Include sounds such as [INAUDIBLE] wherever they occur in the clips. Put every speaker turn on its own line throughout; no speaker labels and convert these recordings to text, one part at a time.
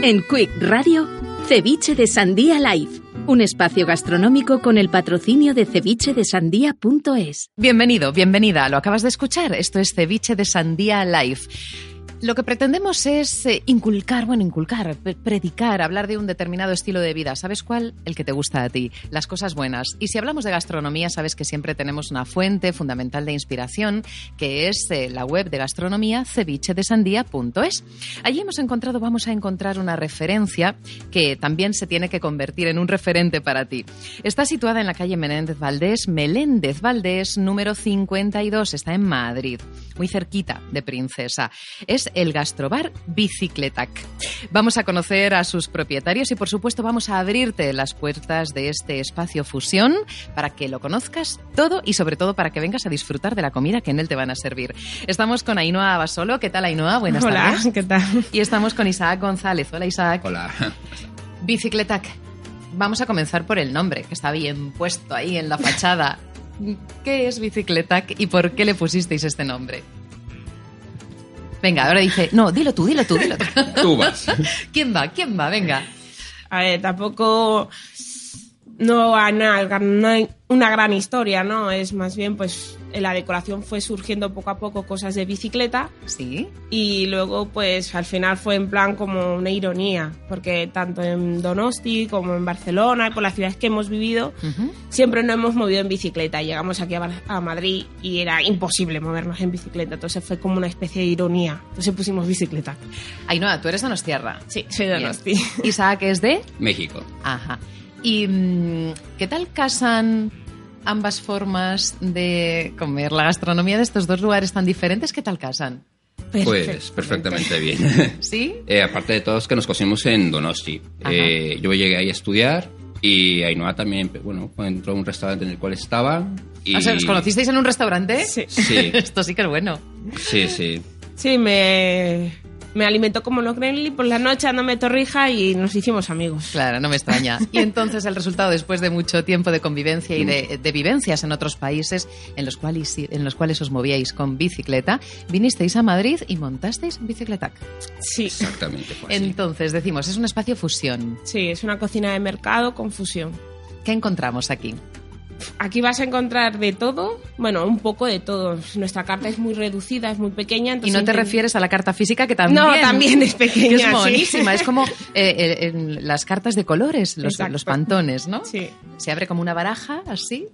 En Quick Radio, Ceviche de Sandía Live. Un espacio gastronómico con el patrocinio de cevichedesandía.es.
Bienvenido, bienvenida. Lo acabas de escuchar. Esto es Ceviche de Sandía Live. Lo que pretendemos es eh, inculcar, bueno, inculcar, pre- predicar, hablar de un determinado estilo de vida. ¿Sabes cuál? El que te gusta a ti, las cosas buenas. Y si hablamos de gastronomía, sabes que siempre tenemos una fuente fundamental de inspiración, que es eh, la web de gastronomía cevichedesandía.es. Allí hemos encontrado, vamos a encontrar una referencia que también se tiene que convertir en un referente para ti. Está situada en la calle Menéndez Valdés, Meléndez Valdés, número 52. Está en Madrid, muy cerquita de Princesa. Es el gastrobar Bicicletac. Vamos a conocer a sus propietarios y, por supuesto, vamos a abrirte las puertas de este espacio fusión para que lo conozcas todo y, sobre todo, para que vengas a disfrutar de la comida que en él te van a servir. Estamos con Ainhoa Basolo. ¿Qué tal, Ainhoa? Buenas
Hola,
tardes.
¿qué tal?
Y estamos con Isaac González. Hola, Isaac.
Hola.
Bicicletac. Vamos a comenzar por el nombre, que está bien puesto ahí en la fachada. ¿Qué es Bicicletac y por qué le pusisteis este nombre? Venga, ahora dice, no, dilo tú, dilo tú, dilo tú. [LAUGHS]
Tú vas. [LAUGHS]
¿Quién va? ¿Quién va? Venga.
A ver, tampoco no hay una, no hay una gran historia, ¿no? Es más bien, pues, en la decoración fue surgiendo poco a poco cosas de bicicleta
¿Sí?
y luego, pues, al final fue en plan como una ironía, porque tanto en Donosti como en Barcelona y por las ciudades que hemos vivido, siempre nos hemos movido en bicicleta. Llegamos aquí a, Madrid y era imposible movernos en bicicleta, entonces fue como una especie de ironía. Entonces pusimos bicicleta.
Ainhoa, tú eres donostiarra.
Sí, soy de. Donosti.
Isaac es de...
México.
Ajá. ¿Y mm, qué tal casan ambas formas de comer? La gastronomía de estos dos lugares tan diferentes, ¿qué tal casan?
Pues perfectamente bien. [LAUGHS]
¿Sí?
Eh, aparte de todos que nos conocimos en Donosti. Eh, yo llegué ahí a estudiar y Ainhoa también, bueno, entró a un restaurante en el cual estaba. Y...
O sea, ¿os conocisteis en un restaurante?
Sí.
Sí, [LAUGHS]
Esto sí que es bueno.
sí, sí.
Sí, me, me alimentó como los Gremlin por la noche, dándome torrija y nos hicimos amigos.
Claro, no me extraña. [LAUGHS] Y entonces el resultado, después de mucho tiempo de convivencia y de, de vivencias en otros países en los, cuales, en los cuales os movíais con bicicleta, vinisteis a Madrid y montasteis Bicicletac.
Sí,
Exactamente. fue así.
Entonces, decimos, es un espacio fusión.
sí, es una cocina de mercado con fusión.
¿Qué encontramos aquí?
Aquí vas a encontrar de todo, bueno, un poco de todo. Nuestra carta es muy reducida, es muy pequeña.
Y
Entonces
no te refieres a la carta física, que también...
No, también es
que
pequeña.
es
sí.
monísima, es como [LAUGHS] eh, eh, las cartas de colores, los, los pantones, ¿no?
Sí.
Se abre como una baraja, así.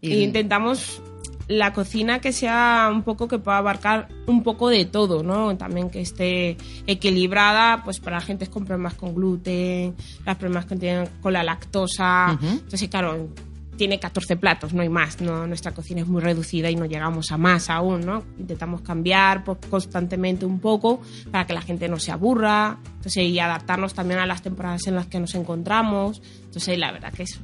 y-
E intentamos la cocina que sea un poco que pueda abarcar un poco de todo, ¿no? También que esté equilibrada, pues para gente con problemas con gluten, las problemas que tienen con la lactosa.
Ujú.
Entonces, claro, tiene 14 platos, no hay más, ¿no? Nuestra cocina es muy reducida y no llegamos a más aún, ¿no? Intentamos cambiar pues, constantemente un poco para que la gente no se aburra, entonces, y adaptarnos también a las temporadas en las que nos encontramos. Entonces, la verdad que es,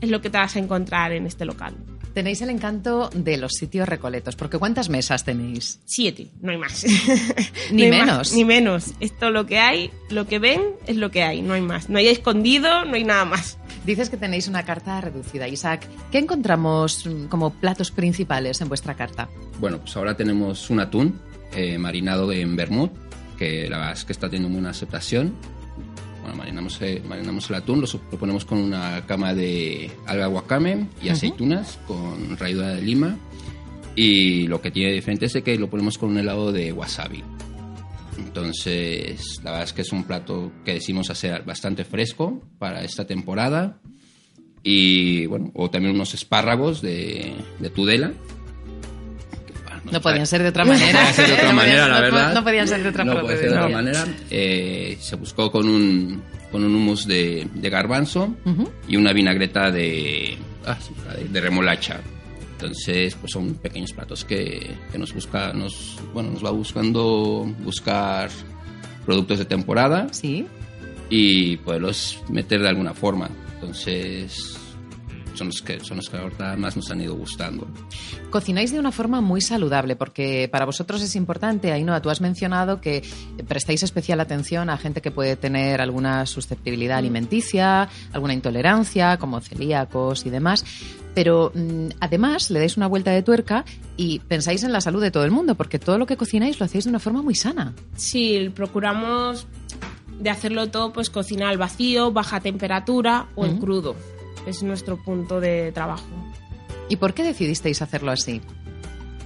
es lo que te vas a encontrar en este local.
Tenéis el encanto de los sitios recoletos, porque ¿cuántas mesas tenéis?
Siete, no hay más. [LAUGHS]
Ni
No hay
menos.
más, ni menos. Esto lo que hay, lo que ven es lo que hay, no hay más. No hay escondido, no hay nada más.
Dices que tenéis una carta reducida. Isaac, ¿qué encontramos mm, como platos principales en vuestra carta?
Bueno, pues ahora tenemos un atún eh, marinado en vermut, que la verdad es que está teniendo muy buena aceptación. Bueno, marinamos, eh, marinamos el atún, lo, lo ponemos con una cama de alga wakame y aceitunas con ralladura de lima. Y lo que tiene diferente es que lo ponemos con un helado de wasabi. Entonces, la verdad es que es un plato que decimos hacer bastante fresco para esta temporada. Y bueno, o también unos espárragos de, de Tudela.
No podían ser de otra [LAUGHS]
no
manera.
podía ser de otra [LAUGHS]
No
manera,
podían-
la
no-
verdad.
No podían ser de otra
No ser de otra
No.
manera. Eh, se buscó con un, con un hummus de, de garbanzo y una vinagreta de, ah, de remolacha. Entonces, pues son pequeños platos que, que nos busca, nos, bueno, nos va buscando buscar productos de temporada
Sí.
y poderlos meter de alguna forma. Entonces, son los que son los que ahora más nos han ido gustando.
Cocináis de una forma muy saludable, porque para vosotros es importante, Ainhoa, tú has mencionado que prestáis especial atención a gente que puede tener alguna susceptibilidad alimenticia, alguna intolerancia, como celíacos y demás, pero mm, además le dais una vuelta de tuerca y pensáis en la salud de todo el mundo, porque todo lo que cocináis lo hacéis de una forma muy sana.
Sí, procuramos de hacerlo todo, pues cocinar al vacío, baja temperatura o en crudo. Es nuestro punto de trabajo.
¿Y por qué decidisteis hacerlo así?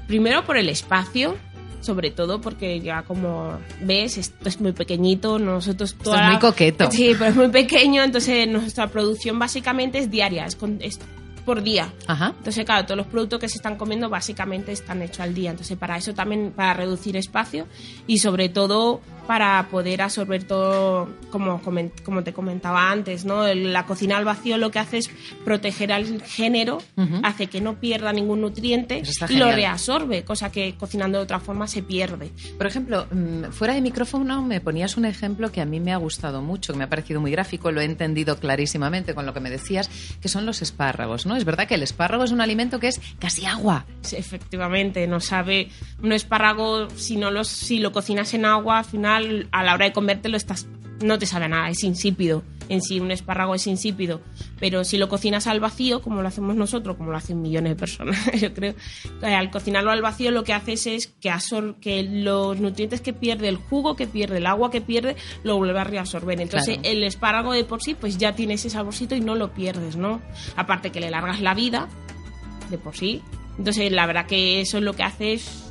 Primero por el espacio, sobre todo porque ya como ves, esto es muy pequeñito, nosotros
Esto
toda
es muy coqueto.
Sí, pero es muy pequeño, entonces nuestra producción básicamente es diaria, es, con- es por día.
Ajá.
Entonces, claro, todos los productos que se están comiendo básicamente están hechos al día. Entonces, para eso también, para reducir espacio y sobre todo para poder absorber todo, como, como te comentaba antes, ¿no? La cocina al vacío lo que hace es proteger al género, hace que no pierda ningún nutriente y lo reabsorbe, cosa que cocinando de otra forma se pierde.
Por ejemplo, mm, fuera de micrófono me ponías un ejemplo que a mí me ha gustado mucho, que me ha parecido muy gráfico, lo he entendido clarísimamente con lo que me decías, que son los espárragos, ¿no? Es verdad que el espárrago es un alimento que es casi agua.
Efectivamente, no sabe un espárrago si no lo, si lo cocinas en agua, al final a la hora de comértelo estás no te sabe nada, es insípido. En sí un espárrago es insípido, pero si lo cocinas al vacío, como lo hacemos nosotros, como lo hacen millones de personas, [LAUGHS] yo creo, eh, al cocinarlo al vacío lo que haces es que, absor- que los nutrientes que pierde, el jugo que pierde, el agua que pierde, lo vuelve a reabsorber. Entonces
Claro.
el espárrago de por sí pues ya tiene ese saborcito y no lo pierdes, ¿no? Aparte que le largas la vida, de por sí. Entonces, la verdad que eso es lo que hace es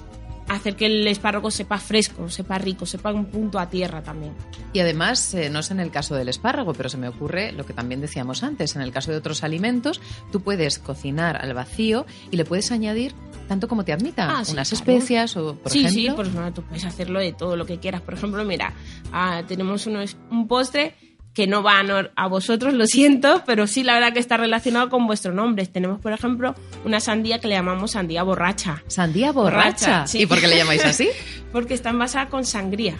hacer que el espárrago sepa fresco, sepa rico, sepa un punto a tierra también.
Y además, eh, no es en el caso del espárrago, pero se me ocurre lo que también decíamos antes, en el caso de otros alimentos, tú puedes cocinar al vacío y le puedes añadir tanto como te admita,
Ah, sí,
unas
claro.
especias o, por
sí,
ejemplo...
sí, pues no, tú puedes hacerlo de todo lo que quieras. Por ejemplo, mira, ah, tenemos unos- un postre que no va a, vosotros, lo siento, pero sí la verdad que está relacionado con vuestro nombre. Tenemos, por ejemplo, una sandía que le llamamos sandía borracha.
Sandía borracha.
Borracha, sí.
¿Y por qué le llamáis así? [LAUGHS]
porque está envasada con sangría.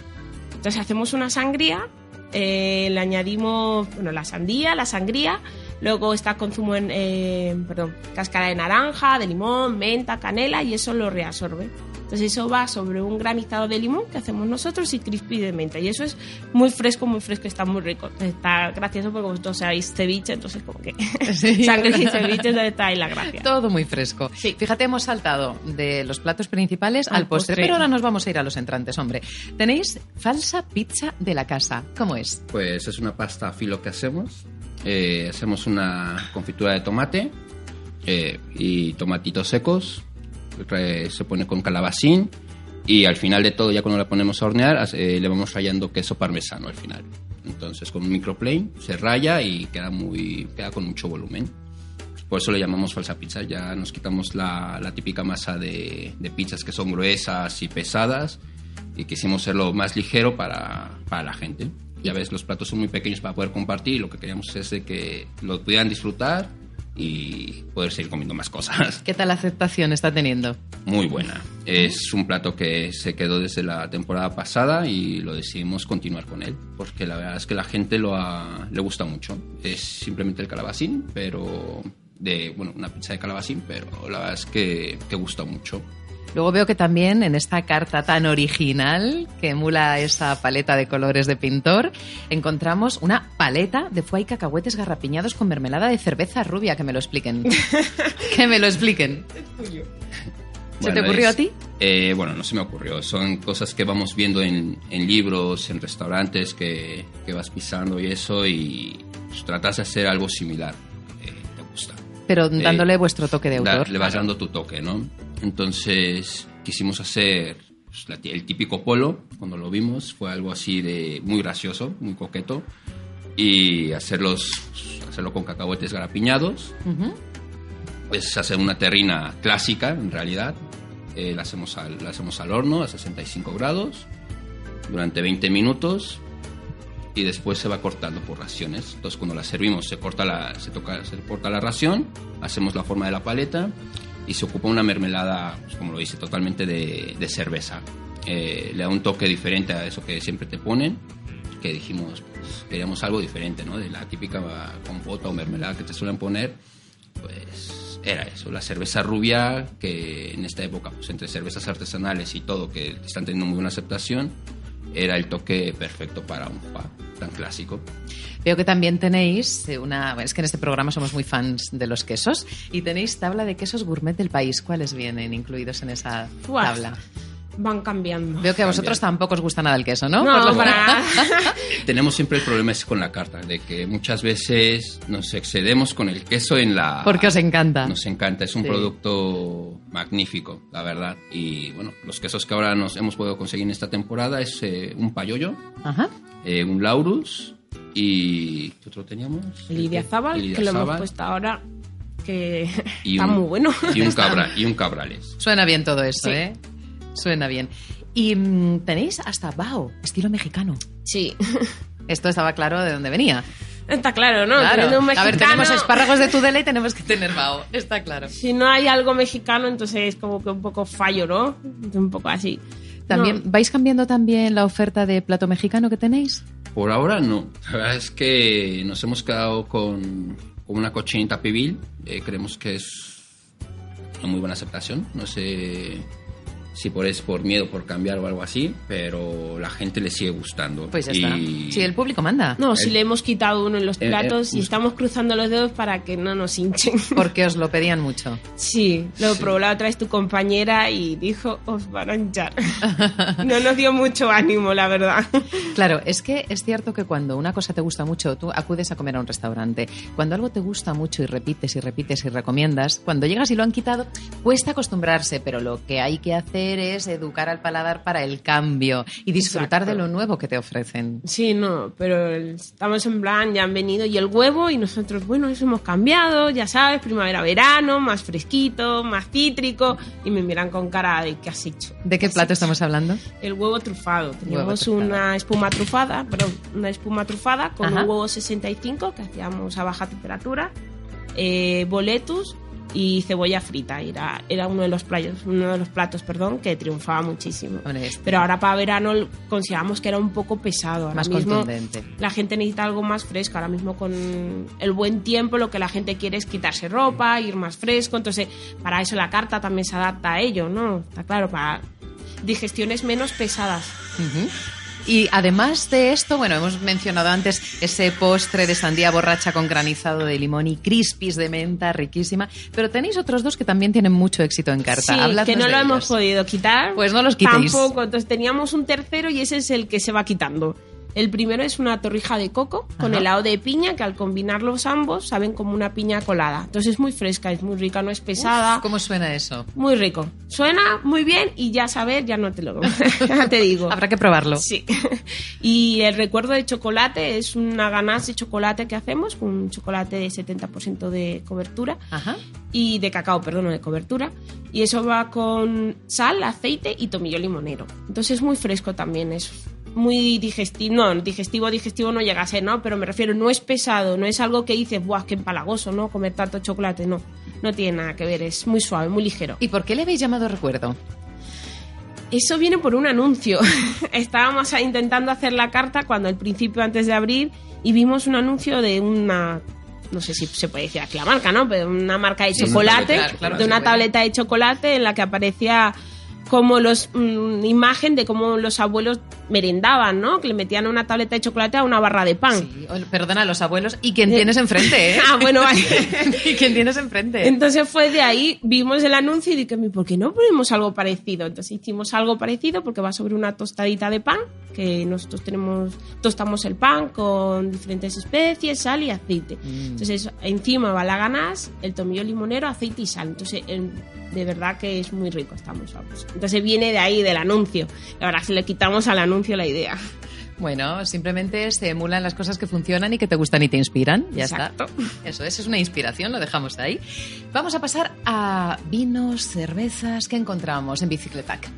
Entonces hacemos una sangría, eh, le añadimos bueno, la sandía, la sangría, luego está con zumo en, eh, perdón, cáscara de naranja, de limón, menta, canela y eso lo reabsorbe. Entonces eso va sobre un granizado de limón que hacemos nosotros y crispy de menta. Y eso es muy fresco, muy fresco, está muy rico. Está gracioso porque vosotros sabéis ceviche, entonces como que [LAUGHS]
Sí. [LAUGHS]
sangre y ceviche está ahí la gracia.
Todo muy fresco.
Sí.
Fíjate, hemos saltado de los platos principales al,
Al
postre,
postre.
pero ahora nos vamos a ir a los entrantes, hombre. Tenéis falsa pizza de la casa. ¿Cómo es?
Pues es una pasta filo que hacemos. Eh, hacemos una confitura de tomate eh, y tomatitos secos. Se pone con calabacín y al final de todo, ya cuando la ponemos a hornear, eh, le vamos rayando queso parmesano al final. Entonces con un microplane se raya y queda, muy, queda con mucho volumen. Por eso le llamamos falsa pizza. Ya nos quitamos la, la típica masa de, de pizzas que son gruesas y pesadas y quisimos hacerlo más ligero para, para la gente. Ya ves, los platos son muy pequeños para poder compartir lo que queríamos es de que lo pudieran disfrutar y poder seguir comiendo más cosas.
¿Qué tal aceptación está teniendo?
Muy buena. Es un plato que se quedó desde la temporada pasada y lo decidimos continuar con él, porque la verdad es que la gente lo ha- le gusta mucho. Es simplemente el calabacín, pero de, bueno, una pizza de calabacín, pero la verdad es que, que gusta mucho.
Luego veo que también en esta carta tan original que emula esa paleta de colores de pintor, encontramos una paleta de foie y cacahuetes garrapiñados con mermelada de cerveza rubia. Que me lo expliquen. [LAUGHS] que me lo expliquen. ¿Se te ocurrió
es-
a ti?
Eh, bueno, no se me ocurrió. Son cosas que vamos viendo en, en libros, en restaurantes que, que vas pisando y eso, y pues, tratas de hacer algo similar. Eh.
Pero
Eh,
dándole vuestro toque de
Da-
autor.
le vas dando tu toque, ¿no? Entonces quisimos hacer pues, la el típico polo. Cuando lo vimos fue algo así de muy gracioso, muy coqueto. Y hacerlos, hacerlo con cacahuetes garapiñados.
Ujú.
Es hacer una terrina clásica, en realidad. Eh, la, hacemos al, la hacemos al horno a 65 grados durante 20 minutos y después se va cortando por raciones. Entonces cuando la servimos se corta la, se toca, se corta la ración, hacemos la forma de la paleta y se ocupa una mermelada, pues, como lo dice, totalmente de, de cerveza. Eh, le da un toque diferente a eso que siempre te ponen, que dijimos, pues queríamos algo diferente, ¿no? De la típica compota o mermelada que te suelen poner, pues era eso, la cerveza rubia, que en esta época, pues entre cervezas artesanales y todo, que están teniendo muy buena aceptación, era el toque perfecto para un pub tan clásico.
Veo que también tenéis eh, una. Es que en este programa somos muy fans de los quesos y tenéis tabla de quesos gourmet del país. ¿Cuáles vienen incluidos en esa tabla?
Van cambiando.
Veo que a vosotros tampoco os gusta nada el queso, ¿no?
No,
Por lo-
para. [LAUGHS]
Tenemos siempre el problema ese con la carta, de que muchas veces nos excedemos con el queso en la...
Porque os encanta.
Nos encanta, es un
Sí.
producto magnífico, la verdad. Y bueno, los quesos que ahora nos hemos podido conseguir en esta temporada es eh, un payoyo,
Ajá.
eh, un laurus y... ¿Qué otro teníamos?
Lidia Zabal,
Lidia
que lo hemos puesto ahora, que
y
está
un-
muy bueno.
Y un, [LAUGHS] cabra, y un cabrales.
Suena bien todo esto,
Sí.
¿eh? Suena bien. Y mm, tenéis hasta bao, estilo mexicano.
Sí, [LAUGHS]
Esto estaba claro de dónde venía.
está claro, ¿no?
Claro.
Un
A ver,
mexicano,
tenemos espárragos de Tudela y tenemos que tener bao. Está claro.
Si no hay algo mexicano, entonces es como que un poco fallo, ¿no? Un poco así.
También,
No.
¿Vais cambiando también la oferta de plato mexicano que tenéis?
Por ahora no. La verdad es que nos hemos quedado con, con una cochinita pibil. Eh, creemos que es una muy buena aceptación. No sé si por es por miedo por cambiar o algo así, pero la gente le sigue gustando.
Pues ya
Y-
está. Si el público manda.
No, si
Eh,
le hemos quitado uno en los
eh, eh,
platos y
justo.
estamos cruzando los dedos para que no nos hinchen. [LAUGHS]
Porque os lo pedían mucho.
Sí, lo
Sí.
probó la otra vez tu compañera y dijo, os van a hinchar. [LAUGHS] No nos dio mucho ánimo, la verdad.
Claro, es que es cierto que cuando una cosa te gusta mucho, tú acudes a comer a un restaurante. Cuando algo te gusta mucho y repites y repites y recomiendas, cuando llegas y lo han quitado, cuesta acostumbrarse, pero lo que hay que hacer es educar al paladar para el cambio y disfrutar
Exacto.
de lo nuevo que te ofrecen.
Sí, no, pero estamos en plan, ya han venido y el huevo y nosotros, bueno, eso hemos cambiado, ya sabes, primavera-verano, más fresquito, más cítrico y me miran con cara de ¿qué has hecho?
¿De qué plato estamos hablando?
El huevo trufado. Teníamos
trufado.
una espuma trufada, perdón, una espuma trufada con
Ajá.
un huevo 65 que hacíamos a baja temperatura, eh, boletus y cebolla frita. Era, era uno de los platos, uno de los platos, perdón, que triunfaba muchísimo. Pero ahora para verano consideramos que era un poco pesado. Ahora
más
mismo
contundente.
la gente necesita algo más fresco. Ahora mismo con el buen tiempo lo que la gente quiere es quitarse ropa, ir más fresco. Entonces, para eso la carta también se adapta a ello, ¿no? Está claro, para digestiones menos pesadas.
Ujú. Y además de esto, bueno, hemos mencionado antes ese postre de sandía borracha con granizado de limón y crispies de menta, riquísima. Pero tenéis otros dos que también tienen mucho éxito en carta.
Sí,
Habladnos
que no lo hemos podido quitar.
Pues no los quitéis.
Tampoco. Entonces teníamos un tercero y ese es el que se va quitando. El primero es una torrija de coco con
Ajá.
helado de piña que al combinarlos ambos saben como una piña colada. Entonces es muy fresca, es muy rica, no es pesada.
Uf, ¿Cómo suena eso?
Muy rico. Suena muy bien y ya saber, ya no te lo [LAUGHS] ya te digo.
Habrá que probarlo.
Sí. [LAUGHS] Y el recuerdo de chocolate es una ganache de chocolate que hacemos con un chocolate de 70% de cobertura
Ajá.
y de cacao, perdón, de cobertura. Y eso va con sal, aceite y tomillo limonero. Entonces es muy fresco también, es muy digestivo. No, digestivo, digestivo no llega a ser, ¿no? Pero me refiero, no es pesado, no es algo que dices, ¡buah, qué empalagoso, ¿no? Comer tanto chocolate, no. No tiene nada que ver, es muy suave, muy ligero.
¿Y por qué le habéis llamado recuerdo?
Eso viene por un anuncio. [LAUGHS] Estábamos intentando hacer la carta cuando al principio, antes de abrir, y vimos un anuncio de una. No sé si se puede decir aquí la marca, ¿no? Pero una marca de
Sí, una
chocolate,
tableta, claro,
de una tableta de chocolate en la que aparecía como los mm, imagen de cómo los abuelos merendaban, ¿no? Que le metían una tableta de chocolate a una barra de pan.
Sí, perdona, los abuelos y quien tienes enfrente, ¿eh? [LAUGHS]
Ah, bueno, vale. [LAUGHS]
y quien tienes enfrente.
Entonces fue de ahí, vimos el anuncio y dije, ¿por qué no ponemos algo parecido? Entonces hicimos algo parecido porque va sobre una tostadita de pan, que nosotros tenemos, tostamos el pan con diferentes especies, sal y aceite.
Mm.
Entonces encima va la ganas, el tomillo limonero, aceite y sal. Entonces el- de verdad que es muy rico, estamos vamos. Entonces viene de ahí, del anuncio. Verdad que le quitamos al anuncio la idea.
Bueno, simplemente se emulan las cosas que funcionan y que te gustan y te inspiran. Ya
Exacto.
está. Eso es, es una inspiración, lo dejamos ahí. Vamos a pasar a vinos, cervezas. ¿Qué encontramos en Bicicletac?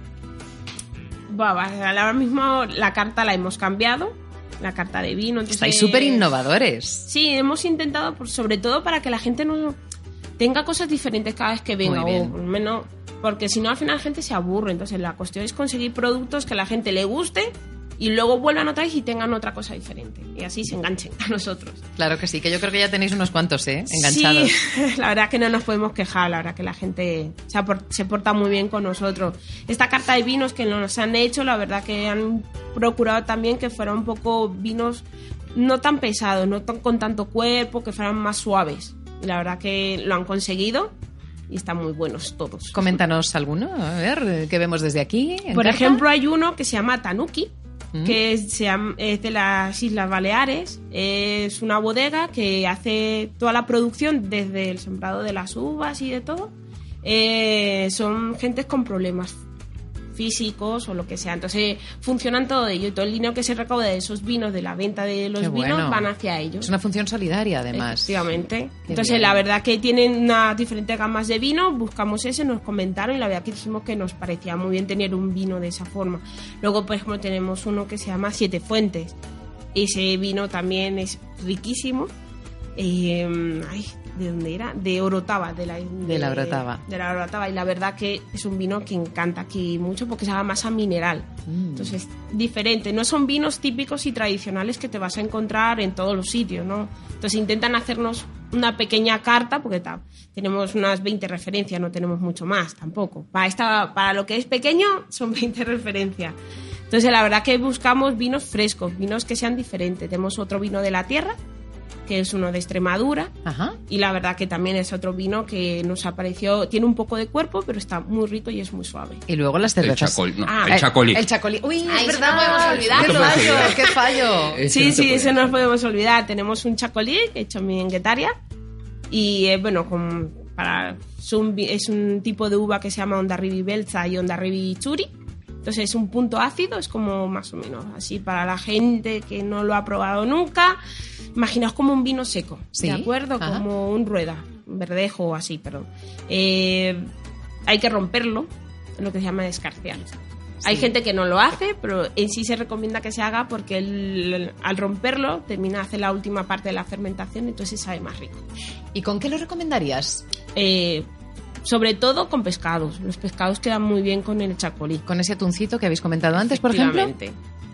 Va, va, ahora mismo la carta la hemos cambiado, la carta de vino. entonces-
Estáis súper innovadores.
Sí, hemos intentado, por- sobre todo para que la gente no tenga cosas diferentes cada vez que venga, o por menos, porque si no al final la gente se aburre. Entonces la cuestión es conseguir productos que a la gente le guste y luego vuelvan otra vez y tengan otra cosa diferente. Y así se enganchen a nosotros.
Claro que sí, que yo creo que ya tenéis unos cuantos, ¿eh? Enganchados.
Sí, [LAUGHS] la verdad que no nos podemos quejar, la verdad que la gente se porta muy bien con nosotros. Esta carta de vinos que nos han hecho, la verdad que han procurado también que fueran un poco vinos no tan pesados, no tan, con tanto cuerpo, que fueran más suaves. La verdad que lo han conseguido y están muy buenos todos.
Coméntanos alguno, a ver, ¿qué vemos desde aquí?
Por
carta?
ejemplo, hay uno que se llama Tanuki,
Mm.
que es, es de las Islas Baleares. Es una bodega que hace toda la producción desde el sembrado de las uvas y de todo. Eh, son gentes con problemas físicos o lo que sea. Entonces funcionan todo ello y todo el dinero que se recauda de esos vinos, de la venta de los
Qué
vinos,
bueno.
van hacia ellos.
Es una función solidaria, además.
Efectivamente.
Qué
Entonces,
bien.
la verdad que tienen unas diferentes gamas de vino, buscamos ese, nos comentaron y la verdad que dijimos que nos parecía muy bien tener un vino de esa forma. Luego, por ejemplo, tenemos uno que se llama Siete Fuentes. Ese vino también es riquísimo. Eh, ay, ¿de dónde era? De Orotava, de la, de,
la Orotava.
De la Orotava. Y la verdad que es un vino que encanta aquí mucho porque sabe más a mineral.
Mm.
Entonces, diferente. No son vinos típicos y tradicionales que te vas a encontrar en todos los sitios, ¿no? Entonces, intentan hacernos una pequeña carta, porque ta- tenemos unas 20 referencias, no tenemos mucho más tampoco. Para, esta, para lo que es pequeño, son [LAUGHS] 20 referencias. Entonces, la verdad que buscamos vinos frescos, vinos que sean diferentes. Tenemos otro vino de la tierra, que es uno de Extremadura,
Ajá.
y la verdad que también es otro vino que nos apareció, tiene un poco de cuerpo, pero está muy rico y es muy suave.
Y luego las
El
cervezas.
chacolí. No,
Ah,
el
Eh,
chacolí.
El chacolí. Uy,
Ay,
es verdad.
no podemos olvidar.
¡Qué
No
fallo!
olvidar.
¡Qué fallo!
Ese
Sí,
no
sí,
puede.
eso no nos podemos olvidar. Tenemos un chacolí hecho en Guetaria y eh, bueno, con, para, es, un, vi- es un tipo de uva que se llama Ondarribi Belza y Ondarribi Churi. Entonces es un punto ácido, es como más o menos así para la gente que no lo ha probado nunca. Imaginaos como un vino seco,
Sí,
¿de acuerdo?
ajá.
Como un rueda, un verdejo o así, perdón. Eh, hay que romperlo, lo que se llama descarciar. Hay gente que no lo hace, pero en sí se recomienda que se haga porque el- al romperlo termina hace la última parte de la fermentación, entonces sabe más rico.
¿Y con qué lo recomendarías?
Eh, sobre todo con pescados. Los pescados quedan muy bien con el chacolí.
¿Con ese atuncito que habéis comentado antes, por ejemplo?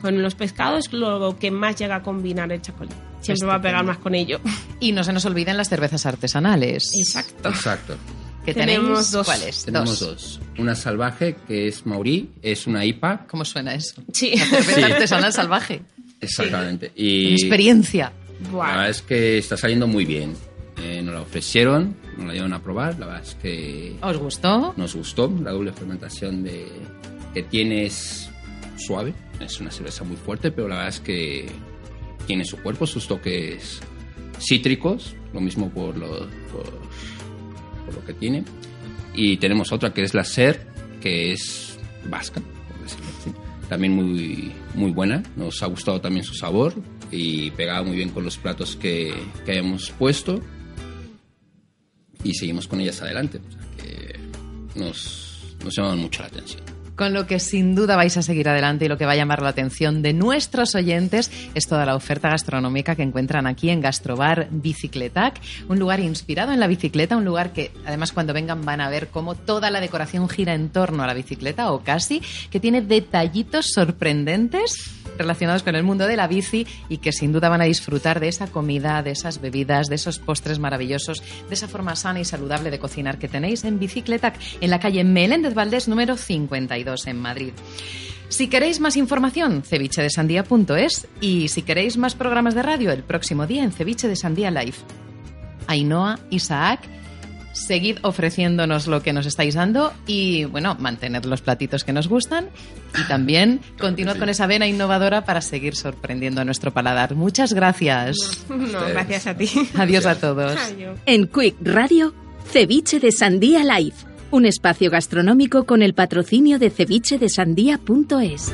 Con los pescados es lo que más llega a combinar el chacolí. Siempre va a pegar más con ello. [LAUGHS]
Y no se nos olviden las cervezas artesanales.
Exacto.
Exacto.
Que
Tenemos dos.
¿Cuáles?
Tenemos dos. Una salvaje, que es Maurí, es una IPA.
¿Cómo suena eso?
Sí.
Cerveza
Sí.
artesanal salvaje.
Exactamente. Y
Experiencia.
la verdad es que está saliendo muy bien. Eh, nos la ofrecieron, nos la dieron a probar. La verdad es que
¿Os gustó?
nos gustó. La doble fermentación de, que tiene es suave. Es una cerveza muy fuerte, pero la verdad es que tiene su cuerpo, sus toques cítricos. Lo mismo por lo, por, por lo que tiene. Y tenemos otra que es la SER, que es vasca, por decirlo así. También muy, muy buena. Nos ha gustado también su sabor y pegaba muy bien con los platos que, que habíamos puesto. Y seguimos con ellas adelante. O sea que nos, nos llaman mucho la atención.
Con lo que sin duda vais a seguir adelante y lo que va a llamar la atención de nuestros oyentes es toda la oferta gastronómica que encuentran aquí en Gastrobar Bicicletac, un lugar inspirado en la bicicleta, un lugar que además cuando vengan van a ver cómo toda la decoración gira en torno a la bicicleta o casi, que tiene detallitos sorprendentes relacionados con el mundo de la bici y que sin duda van a disfrutar de esa comida, de esas bebidas, de esos postres maravillosos, de esa forma sana y saludable de cocinar que tenéis en Bicicletac, en la calle Meléndez Valdés número 52 en Madrid. Si queréis más información, cevichedesandía.es y si queréis más programas de radio, el próximo día en Ceviche de Sandía Live. Ainhoa, Isaac, seguid ofreciéndonos lo que nos estáis dando y, bueno, mantener los platitos que nos gustan y [LAUGHS] también continuad
sí.
con esa vena innovadora para seguir sorprendiendo a nuestro paladar. Muchas gracias.
No, gracias a ti. [LAUGHS]
Adiós a todos.
Adiós.
En Quick Radio, Ceviche de Sandía Live, un espacio gastronómico con el patrocinio de cevichedesandía.es.